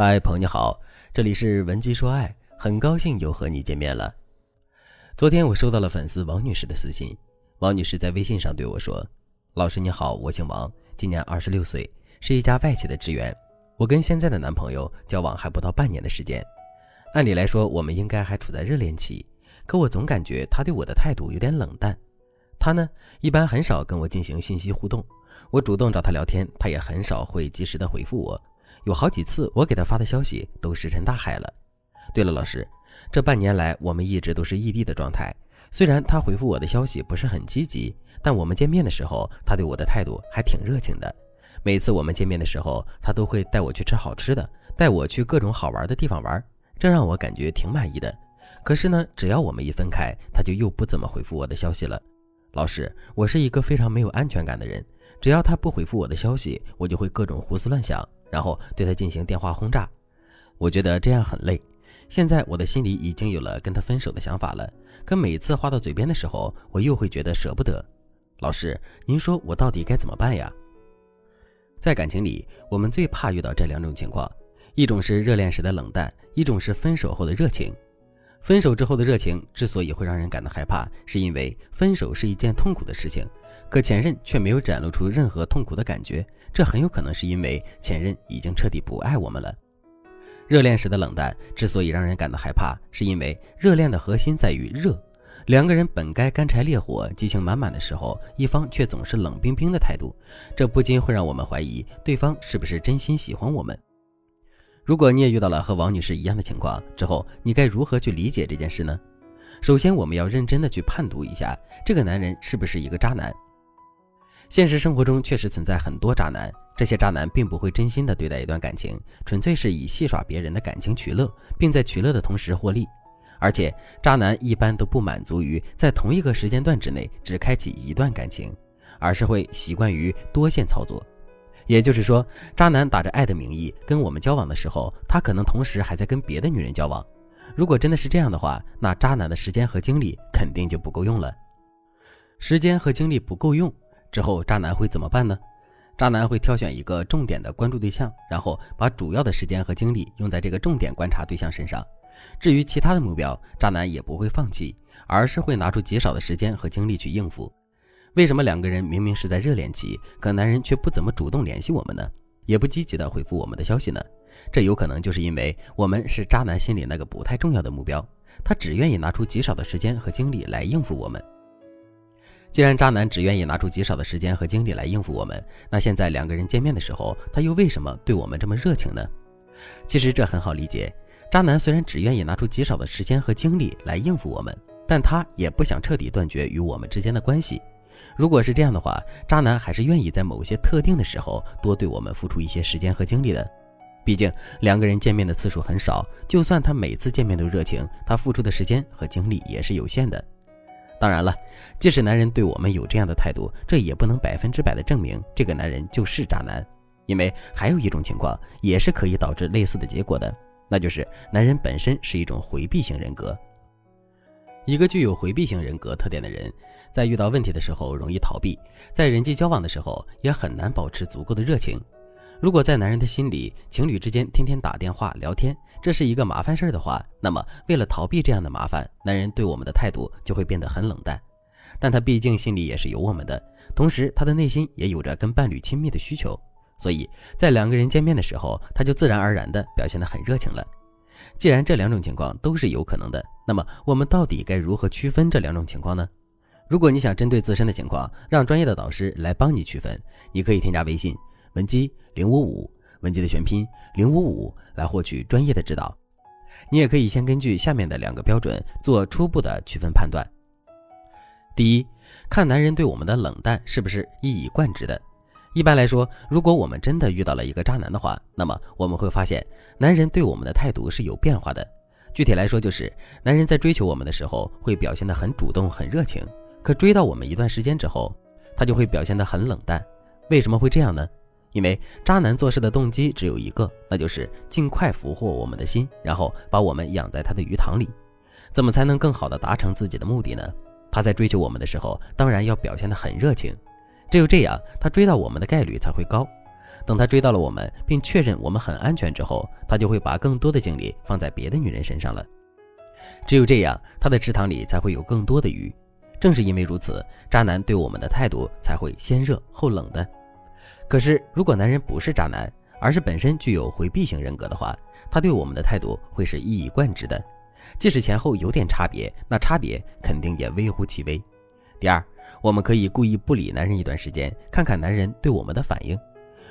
嗨，朋友你好，这里是文姬说爱，很高兴又和你见面了。昨天我收到了粉丝王女士的私信，王女士在微信上对我说：“老师你好，我姓王，今年二十六岁，是一家外企的职员。我跟现在的男朋友交往还不到半年的时间，按理来说我们应该还处在热恋期，可我总感觉他对我的态度有点冷淡。他呢，一般很少跟我进行信息互动，我主动找他聊天，他也很少会及时的回复我。”有好几次，我给他发的消息都石沉大海了。对了，老师，这半年来我们一直都是异地的状态。虽然他回复我的消息不是很积极，但我们见面的时候，他对我的态度还挺热情的。每次我们见面的时候，他都会带我去吃好吃的，带我去各种好玩的地方玩，这让我感觉挺满意的。可是呢，只要我们一分开，他就又不怎么回复我的消息了。老师，我是一个非常没有安全感的人，只要他不回复我的消息，我就会各种胡思乱想。然后对他进行电话轰炸，我觉得这样很累。现在我的心里已经有了跟他分手的想法了，可每次话到嘴边的时候，我又会觉得舍不得。老师，您说我到底该怎么办呀？在感情里，我们最怕遇到这两种情况：一种是热恋时的冷淡，一种是分手后的热情。分手之后的热情之所以会让人感到害怕，是因为分手是一件痛苦的事情。可前任却没有展露出任何痛苦的感觉，这很有可能是因为前任已经彻底不爱我们了。热恋时的冷淡之所以让人感到害怕，是因为热恋的核心在于热，两个人本该干柴烈火、激情满满的时候，一方却总是冷冰冰的态度，这不禁会让我们怀疑对方是不是真心喜欢我们。如果你也遇到了和王女士一样的情况之后，你该如何去理解这件事呢？首先，我们要认真的去判读一下这个男人是不是一个渣男。现实生活中确实存在很多渣男，这些渣男并不会真心的对待一段感情，纯粹是以戏耍别人的感情取乐，并在取乐的同时获利。而且，渣男一般都不满足于在同一个时间段之内只开启一段感情，而是会习惯于多线操作。也就是说，渣男打着爱的名义跟我们交往的时候，他可能同时还在跟别的女人交往。如果真的是这样的话，那渣男的时间和精力肯定就不够用了。时间和精力不够用。之后，渣男会怎么办呢？渣男会挑选一个重点的关注对象，然后把主要的时间和精力用在这个重点观察对象身上。至于其他的目标，渣男也不会放弃，而是会拿出极少的时间和精力去应付。为什么两个人明明是在热恋期，可男人却不怎么主动联系我们呢？也不积极的回复我们的消息呢？这有可能就是因为我们是渣男心里那个不太重要的目标，他只愿意拿出极少的时间和精力来应付我们。既然渣男只愿意拿出极少的时间和精力来应付我们，那现在两个人见面的时候，他又为什么对我们这么热情呢？其实这很好理解，渣男虽然只愿意拿出极少的时间和精力来应付我们，但他也不想彻底断绝与我们之间的关系。如果是这样的话，渣男还是愿意在某些特定的时候多对我们付出一些时间和精力的。毕竟两个人见面的次数很少，就算他每次见面都热情，他付出的时间和精力也是有限的。当然了，即使男人对我们有这样的态度，这也不能百分之百的证明这个男人就是渣男，因为还有一种情况也是可以导致类似的结果的，那就是男人本身是一种回避型人格。一个具有回避型人格特点的人，在遇到问题的时候容易逃避，在人际交往的时候也很难保持足够的热情。如果在男人的心里，情侣之间天天打电话聊天，这是一个麻烦事儿的话，那么为了逃避这样的麻烦，男人对我们的态度就会变得很冷淡。但他毕竟心里也是有我们的，同时他的内心也有着跟伴侣亲密的需求，所以在两个人见面的时候，他就自然而然地表现得很热情了。既然这两种情况都是有可能的，那么我们到底该如何区分这两种情况呢？如果你想针对自身的情况，让专业的导师来帮你区分，你可以添加微信。文姬零五五，文姬的全拼零五五，来获取专业的指导。你也可以先根据下面的两个标准做初步的区分判断。第一，看男人对我们的冷淡是不是一以贯之的。一般来说，如果我们真的遇到了一个渣男的话，那么我们会发现，男人对我们的态度是有变化的。具体来说，就是男人在追求我们的时候，会表现得很主动、很热情；可追到我们一段时间之后，他就会表现得很冷淡。为什么会这样呢？因为渣男做事的动机只有一个，那就是尽快俘获我们的心，然后把我们养在他的鱼塘里。怎么才能更好的达成自己的目的呢？他在追求我们的时候，当然要表现得很热情，只有这样，他追到我们的概率才会高。等他追到了我们，并确认我们很安全之后，他就会把更多的精力放在别的女人身上了。只有这样，他的池塘里才会有更多的鱼。正是因为如此，渣男对我们的态度才会先热后冷的。可是，如果男人不是渣男，而是本身具有回避型人格的话，他对我们的态度会是一以贯之的。即使前后有点差别，那差别肯定也微乎其微。第二，我们可以故意不理男人一段时间，看看男人对我们的反应。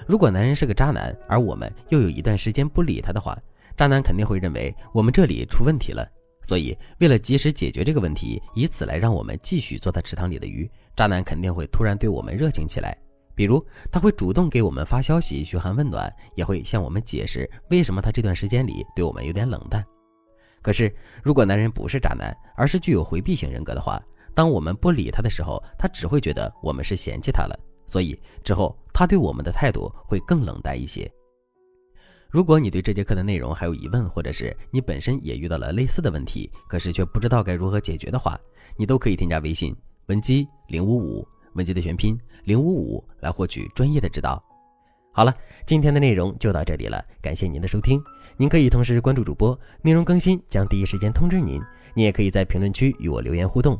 如果男人是个渣男，而我们又有一段时间不理他的话，渣男肯定会认为我们这里出问题了。所以，为了及时解决这个问题，以此来让我们继续做他池塘里的鱼，渣男肯定会突然对我们热情起来。比如，他会主动给我们发消息嘘寒问暖，也会向我们解释为什么他这段时间里对我们有点冷淡。可是，如果男人不是渣男，而是具有回避型人格的话，当我们不理他的时候，他只会觉得我们是嫌弃他了，所以之后他对我们的态度会更冷淡一些。如果你对这节课的内容还有疑问，或者是你本身也遇到了类似的问题，可是却不知道该如何解决的话，你都可以添加微信文姬零五五，文姬的全拼零五五来获取专业的指导。好了，今天的内容就到这里了，感谢您的收听。您可以同时关注主播，内容更新将第一时间通知您。您也可以在评论区与我留言互动，